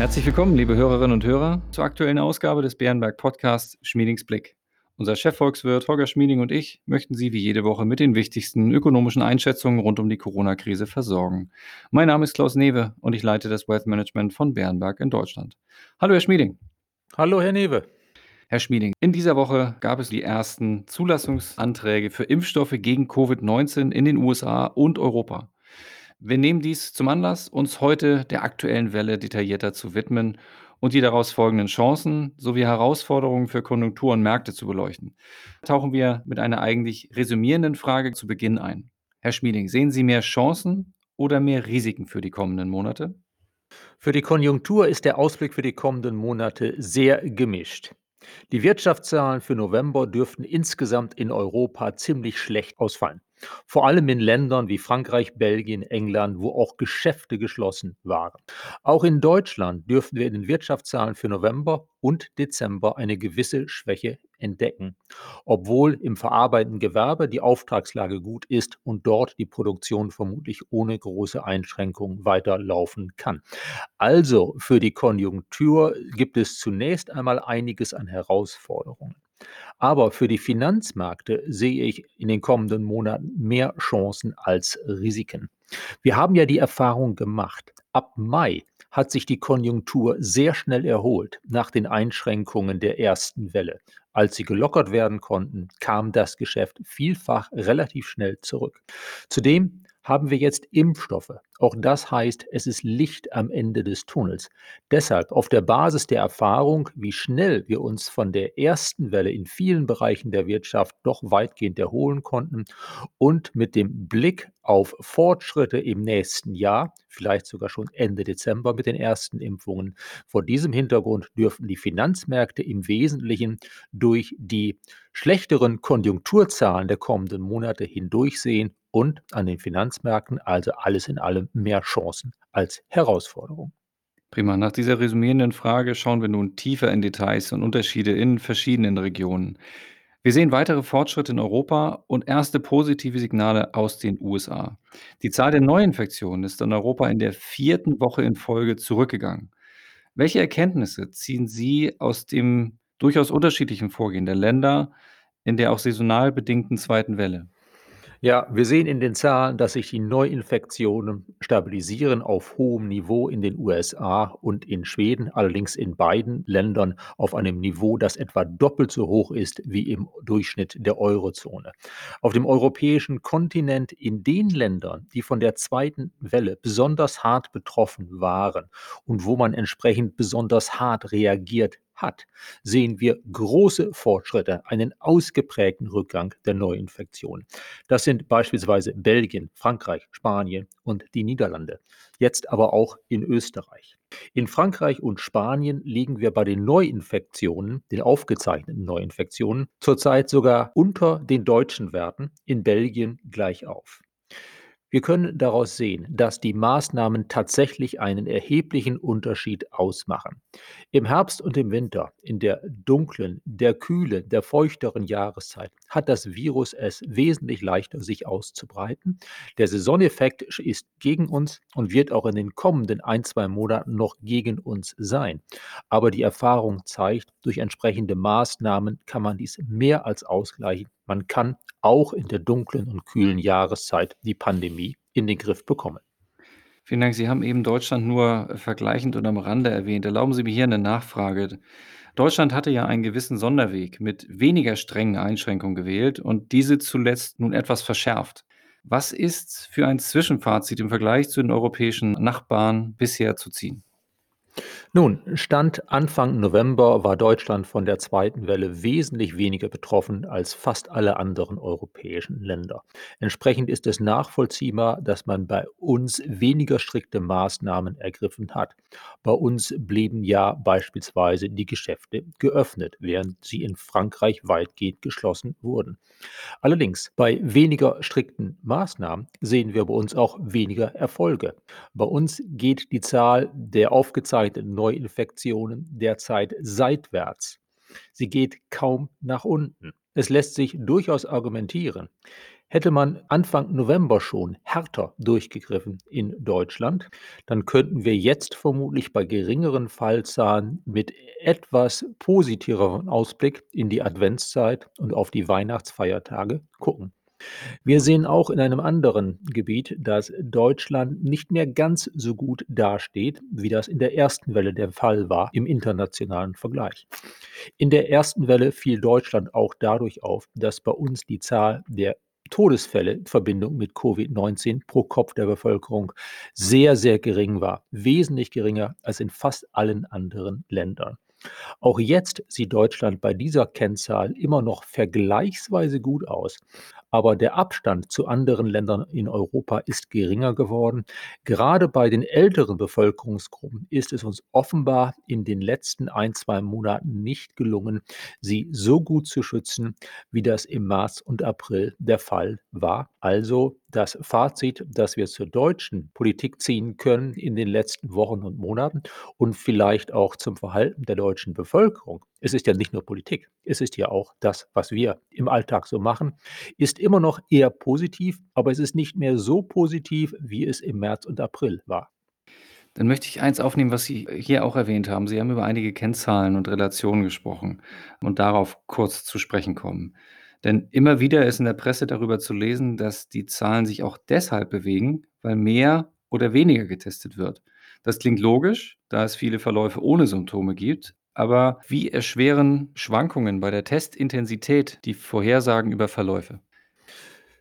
Herzlich willkommen, liebe Hörerinnen und Hörer, zur aktuellen Ausgabe des Bärenberg Podcasts Schmiedings Blick. Unser Chefvolkswirt Holger Schmieding und ich möchten Sie wie jede Woche mit den wichtigsten ökonomischen Einschätzungen rund um die Corona-Krise versorgen. Mein Name ist Klaus Newe und ich leite das Wealth Management von Bärenberg in Deutschland. Hallo, Herr Schmieding. Hallo, Herr Newe. Herr Schmieding, in dieser Woche gab es die ersten Zulassungsanträge für Impfstoffe gegen Covid-19 in den USA und Europa. Wir nehmen dies zum Anlass, uns heute der aktuellen Welle detaillierter zu widmen und die daraus folgenden Chancen sowie Herausforderungen für Konjunktur und Märkte zu beleuchten. Tauchen wir mit einer eigentlich resümierenden Frage zu Beginn ein. Herr Schmieding, sehen Sie mehr Chancen oder mehr Risiken für die kommenden Monate? Für die Konjunktur ist der Ausblick für die kommenden Monate sehr gemischt. Die Wirtschaftszahlen für November dürften insgesamt in Europa ziemlich schlecht ausfallen. Vor allem in Ländern wie Frankreich, Belgien, England, wo auch Geschäfte geschlossen waren. Auch in Deutschland dürften wir in den Wirtschaftszahlen für November und Dezember eine gewisse Schwäche entdecken, obwohl im verarbeitenden Gewerbe die Auftragslage gut ist und dort die Produktion vermutlich ohne große Einschränkungen weiterlaufen kann. Also für die Konjunktur gibt es zunächst einmal einiges an Herausforderungen. Aber für die Finanzmärkte sehe ich in den kommenden Monaten mehr Chancen als Risiken. Wir haben ja die Erfahrung gemacht, ab Mai hat sich die Konjunktur sehr schnell erholt nach den Einschränkungen der ersten Welle. Als sie gelockert werden konnten, kam das Geschäft vielfach relativ schnell zurück. Zudem haben wir jetzt Impfstoffe. Auch das heißt, es ist Licht am Ende des Tunnels. Deshalb auf der Basis der Erfahrung, wie schnell wir uns von der ersten Welle in vielen Bereichen der Wirtschaft doch weitgehend erholen konnten und mit dem Blick auf Fortschritte im nächsten Jahr, vielleicht sogar schon Ende Dezember mit den ersten Impfungen. Vor diesem Hintergrund dürften die Finanzmärkte im Wesentlichen durch die schlechteren Konjunkturzahlen der kommenden Monate hindurchsehen und an den Finanzmärkten also alles in allem mehr Chancen als Herausforderungen. Prima. Nach dieser resümierenden Frage schauen wir nun tiefer in Details und Unterschiede in verschiedenen Regionen. Wir sehen weitere Fortschritte in Europa und erste positive Signale aus den USA. Die Zahl der Neuinfektionen ist in Europa in der vierten Woche in Folge zurückgegangen. Welche Erkenntnisse ziehen Sie aus dem durchaus unterschiedlichen Vorgehen der Länder in der auch saisonal bedingten zweiten Welle? Ja, wir sehen in den Zahlen, dass sich die Neuinfektionen stabilisieren auf hohem Niveau in den USA und in Schweden, allerdings in beiden Ländern auf einem Niveau, das etwa doppelt so hoch ist wie im Durchschnitt der Eurozone. Auf dem europäischen Kontinent in den Ländern, die von der zweiten Welle besonders hart betroffen waren und wo man entsprechend besonders hart reagiert hat, sehen wir große Fortschritte, einen ausgeprägten Rückgang der Neuinfektionen. Das sind beispielsweise Belgien, Frankreich, Spanien und die Niederlande. Jetzt aber auch in Österreich. In Frankreich und Spanien liegen wir bei den Neuinfektionen, den aufgezeichneten Neuinfektionen, zurzeit sogar unter den deutschen Werten, in Belgien gleich auf. Wir können daraus sehen, dass die Maßnahmen tatsächlich einen erheblichen Unterschied ausmachen. Im Herbst und im Winter, in der dunklen, der kühlen, der feuchteren Jahreszeit, hat das Virus es wesentlich leichter, sich auszubreiten. Der Saisoneffekt ist gegen uns und wird auch in den kommenden ein, zwei Monaten noch gegen uns sein. Aber die Erfahrung zeigt, durch entsprechende Maßnahmen kann man dies mehr als ausgleichen. Man kann auch in der dunklen und kühlen Jahreszeit die Pandemie in den Griff bekommen. Vielen Dank. Sie haben eben Deutschland nur vergleichend und am Rande erwähnt. Erlauben Sie mir hier eine Nachfrage. Deutschland hatte ja einen gewissen Sonderweg mit weniger strengen Einschränkungen gewählt und diese zuletzt nun etwas verschärft. Was ist für ein Zwischenfazit im Vergleich zu den europäischen Nachbarn bisher zu ziehen? Nun, Stand Anfang November war Deutschland von der zweiten Welle wesentlich weniger betroffen als fast alle anderen europäischen Länder. Entsprechend ist es nachvollziehbar, dass man bei uns weniger strikte Maßnahmen ergriffen hat. Bei uns blieben ja beispielsweise die Geschäfte geöffnet, während sie in Frankreich weitgehend geschlossen wurden. Allerdings, bei weniger strikten Maßnahmen sehen wir bei uns auch weniger Erfolge. Bei uns geht die Zahl der aufgezeichneten Neuinfektionen derzeit seitwärts. Sie geht kaum nach unten. Es lässt sich durchaus argumentieren. Hätte man Anfang November schon härter durchgegriffen in Deutschland, dann könnten wir jetzt vermutlich bei geringeren Fallzahlen mit etwas positiveren Ausblick in die Adventszeit und auf die Weihnachtsfeiertage gucken. Wir sehen auch in einem anderen Gebiet, dass Deutschland nicht mehr ganz so gut dasteht, wie das in der ersten Welle der Fall war im internationalen Vergleich. In der ersten Welle fiel Deutschland auch dadurch auf, dass bei uns die Zahl der Todesfälle in Verbindung mit Covid-19 pro Kopf der Bevölkerung sehr, sehr gering war, wesentlich geringer als in fast allen anderen Ländern. Auch jetzt sieht Deutschland bei dieser Kennzahl immer noch vergleichsweise gut aus, aber der Abstand zu anderen Ländern in Europa ist geringer geworden. Gerade bei den älteren Bevölkerungsgruppen ist es uns offenbar in den letzten ein, zwei Monaten nicht gelungen, sie so gut zu schützen, wie das im März und April der Fall war. Also das Fazit, das wir zur deutschen Politik ziehen können in den letzten Wochen und Monaten und vielleicht auch zum Verhalten der deutschen Bevölkerung. Es ist ja nicht nur Politik, es ist ja auch das, was wir im Alltag so machen, ist immer noch eher positiv, aber es ist nicht mehr so positiv, wie es im März und April war. Dann möchte ich eins aufnehmen, was Sie hier auch erwähnt haben. Sie haben über einige Kennzahlen und Relationen gesprochen und darauf kurz zu sprechen kommen. Denn immer wieder ist in der Presse darüber zu lesen, dass die Zahlen sich auch deshalb bewegen, weil mehr oder weniger getestet wird. Das klingt logisch, da es viele Verläufe ohne Symptome gibt. Aber wie erschweren Schwankungen bei der Testintensität die Vorhersagen über Verläufe?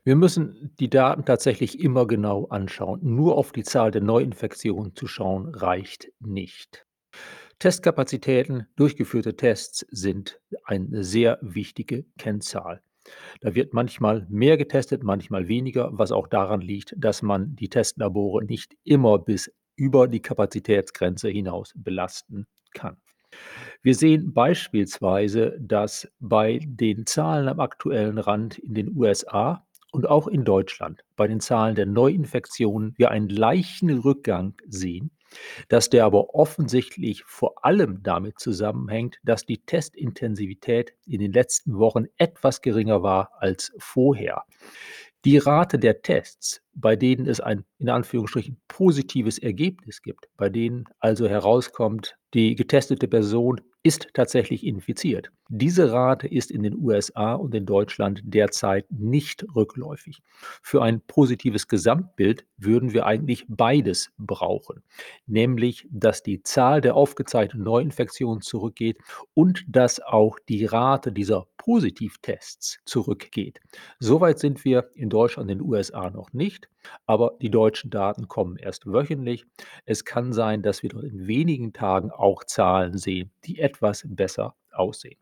Wir müssen die Daten tatsächlich immer genau anschauen. Nur auf die Zahl der Neuinfektionen zu schauen, reicht nicht. Testkapazitäten, durchgeführte Tests sind eine sehr wichtige Kennzahl. Da wird manchmal mehr getestet, manchmal weniger, was auch daran liegt, dass man die Testlabore nicht immer bis über die Kapazitätsgrenze hinaus belasten kann. Wir sehen beispielsweise, dass bei den Zahlen am aktuellen Rand in den USA und auch in Deutschland bei den Zahlen der Neuinfektionen wir einen leichten Rückgang sehen, dass der aber offensichtlich vor allem damit zusammenhängt, dass die Testintensivität in den letzten Wochen etwas geringer war als vorher. Die Rate der Tests, bei denen es ein in Anführungsstrichen positives Ergebnis gibt, bei denen also herauskommt, die getestete Person ist tatsächlich infiziert. Diese Rate ist in den USA und in Deutschland derzeit nicht rückläufig. Für ein positives Gesamtbild würden wir eigentlich beides brauchen, nämlich dass die Zahl der aufgezeichneten Neuinfektionen zurückgeht und dass auch die Rate dieser Positivtests zurückgeht. Soweit sind wir in Deutschland und den USA noch nicht, aber die deutschen Daten kommen erst wöchentlich. Es kann sein, dass wir dort in wenigen Tagen auch Zahlen sehen, die etwas besser aussehen.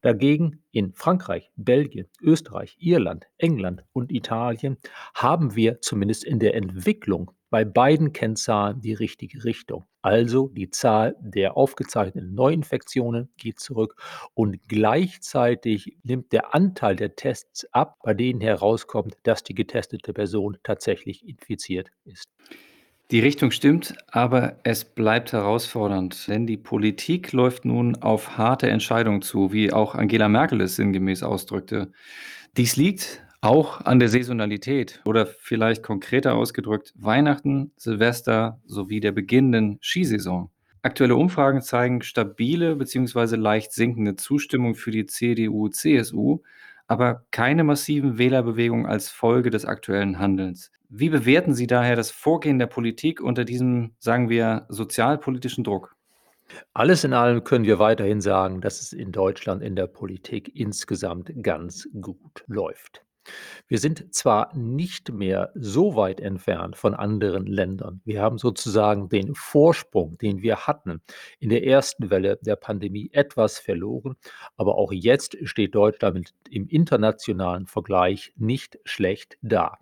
Dagegen in Frankreich, Belgien, Österreich, Irland, England und Italien haben wir zumindest in der Entwicklung bei beiden Kennzahlen die richtige Richtung. Also die Zahl der aufgezeichneten Neuinfektionen geht zurück und gleichzeitig nimmt der Anteil der Tests ab, bei denen herauskommt, dass die getestete Person tatsächlich infiziert ist. Die Richtung stimmt, aber es bleibt herausfordernd, denn die Politik läuft nun auf harte Entscheidungen zu, wie auch Angela Merkel es sinngemäß ausdrückte. Dies liegt auch an der Saisonalität oder vielleicht konkreter ausgedrückt Weihnachten, Silvester sowie der beginnenden Skisaison. Aktuelle Umfragen zeigen stabile bzw. leicht sinkende Zustimmung für die CDU-CSU, aber keine massiven Wählerbewegungen als Folge des aktuellen Handelns. Wie bewerten Sie daher das Vorgehen der Politik unter diesem, sagen wir, sozialpolitischen Druck? Alles in allem können wir weiterhin sagen, dass es in Deutschland in der Politik insgesamt ganz gut läuft. Wir sind zwar nicht mehr so weit entfernt von anderen Ländern. Wir haben sozusagen den Vorsprung, den wir hatten in der ersten Welle der Pandemie etwas verloren, aber auch jetzt steht Deutschland im internationalen Vergleich nicht schlecht da.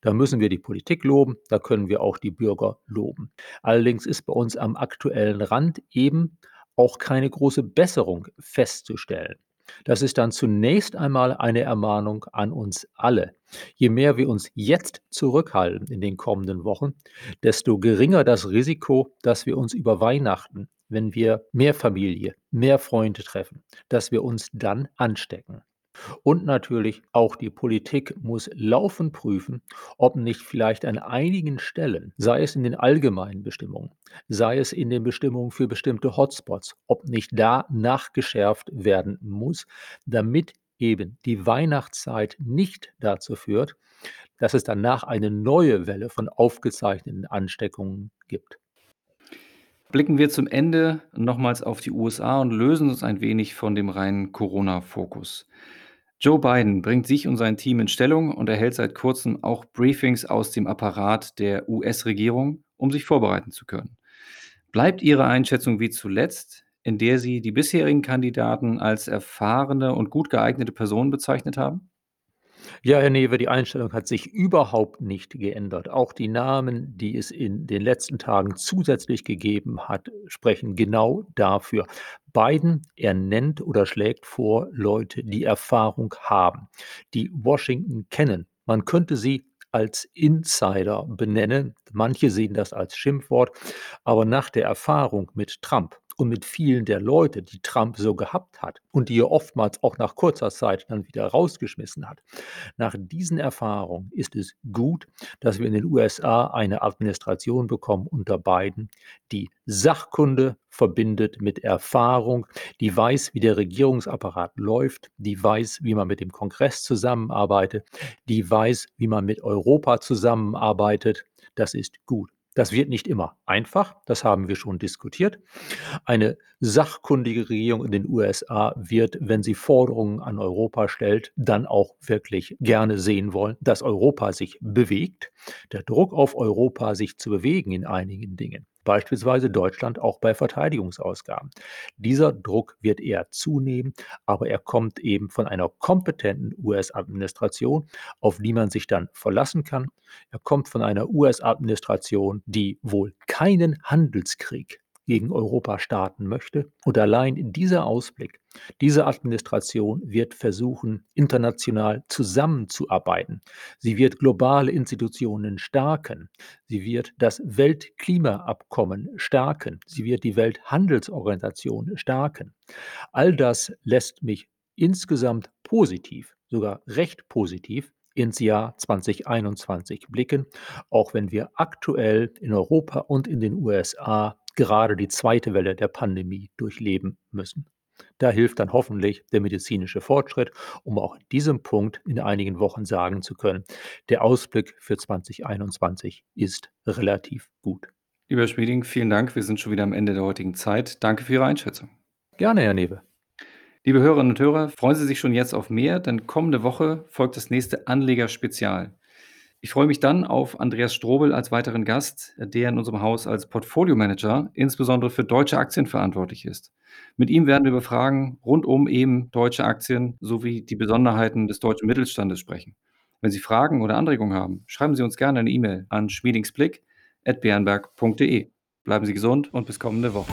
Da müssen wir die Politik loben, da können wir auch die Bürger loben. Allerdings ist bei uns am aktuellen Rand eben auch keine große Besserung festzustellen. Das ist dann zunächst einmal eine Ermahnung an uns alle. Je mehr wir uns jetzt zurückhalten in den kommenden Wochen, desto geringer das Risiko, dass wir uns über Weihnachten, wenn wir mehr Familie, mehr Freunde treffen, dass wir uns dann anstecken. Und natürlich auch die Politik muss laufend prüfen, ob nicht vielleicht an einigen Stellen, sei es in den allgemeinen Bestimmungen, sei es in den Bestimmungen für bestimmte Hotspots, ob nicht da nachgeschärft werden muss, damit eben die Weihnachtszeit nicht dazu führt, dass es danach eine neue Welle von aufgezeichneten Ansteckungen gibt. Blicken wir zum Ende nochmals auf die USA und lösen uns ein wenig von dem reinen Corona-Fokus. Joe Biden bringt sich und sein Team in Stellung und erhält seit kurzem auch Briefings aus dem Apparat der US-Regierung, um sich vorbereiten zu können. Bleibt Ihre Einschätzung wie zuletzt, in der Sie die bisherigen Kandidaten als erfahrene und gut geeignete Personen bezeichnet haben? Ja, Herr Newe, die Einstellung hat sich überhaupt nicht geändert. Auch die Namen, die es in den letzten Tagen zusätzlich gegeben hat, sprechen genau dafür. Biden, er nennt oder schlägt vor Leute, die Erfahrung haben, die Washington kennen. Man könnte sie als Insider benennen. Manche sehen das als Schimpfwort, aber nach der Erfahrung mit Trump und mit vielen der Leute, die Trump so gehabt hat und die er oftmals auch nach kurzer Zeit dann wieder rausgeschmissen hat. Nach diesen Erfahrungen ist es gut, dass wir in den USA eine Administration bekommen unter Biden, die Sachkunde verbindet mit Erfahrung, die weiß, wie der Regierungsapparat läuft, die weiß, wie man mit dem Kongress zusammenarbeitet, die weiß, wie man mit Europa zusammenarbeitet. Das ist gut. Das wird nicht immer einfach, das haben wir schon diskutiert. Eine sachkundige Regierung in den USA wird, wenn sie Forderungen an Europa stellt, dann auch wirklich gerne sehen wollen, dass Europa sich bewegt. Der Druck auf Europa, sich zu bewegen in einigen Dingen, beispielsweise Deutschland auch bei Verteidigungsausgaben. Dieser Druck wird eher zunehmen, aber er kommt eben von einer kompetenten US-Administration, auf die man sich dann verlassen kann. Er kommt von einer US-Administration, die wohl keinen Handelskrieg gegen Europa starten möchte. Und allein dieser Ausblick, diese Administration wird versuchen, international zusammenzuarbeiten. Sie wird globale Institutionen stärken. Sie wird das Weltklimaabkommen stärken. Sie wird die Welthandelsorganisation stärken. All das lässt mich insgesamt positiv, sogar recht positiv ins Jahr 2021 blicken, auch wenn wir aktuell in Europa und in den USA gerade die zweite Welle der Pandemie durchleben müssen. Da hilft dann hoffentlich der medizinische Fortschritt, um auch in diesem Punkt in einigen Wochen sagen zu können, der Ausblick für 2021 ist relativ gut. Lieber Herr Schmieding, vielen Dank. Wir sind schon wieder am Ende der heutigen Zeit. Danke für Ihre Einschätzung. Gerne, Herr Newe. Liebe Hörerinnen und Hörer, freuen Sie sich schon jetzt auf mehr, denn kommende Woche folgt das nächste Anlegerspezial. Ich freue mich dann auf Andreas Strobel als weiteren Gast, der in unserem Haus als Portfolio-Manager insbesondere für deutsche Aktien verantwortlich ist. Mit ihm werden wir über Fragen rund um eben deutsche Aktien sowie die Besonderheiten des deutschen Mittelstandes sprechen. Wenn Sie Fragen oder Anregungen haben, schreiben Sie uns gerne eine E-Mail an schmiedingsblick.bernberg.de. Bleiben Sie gesund und bis kommende Woche.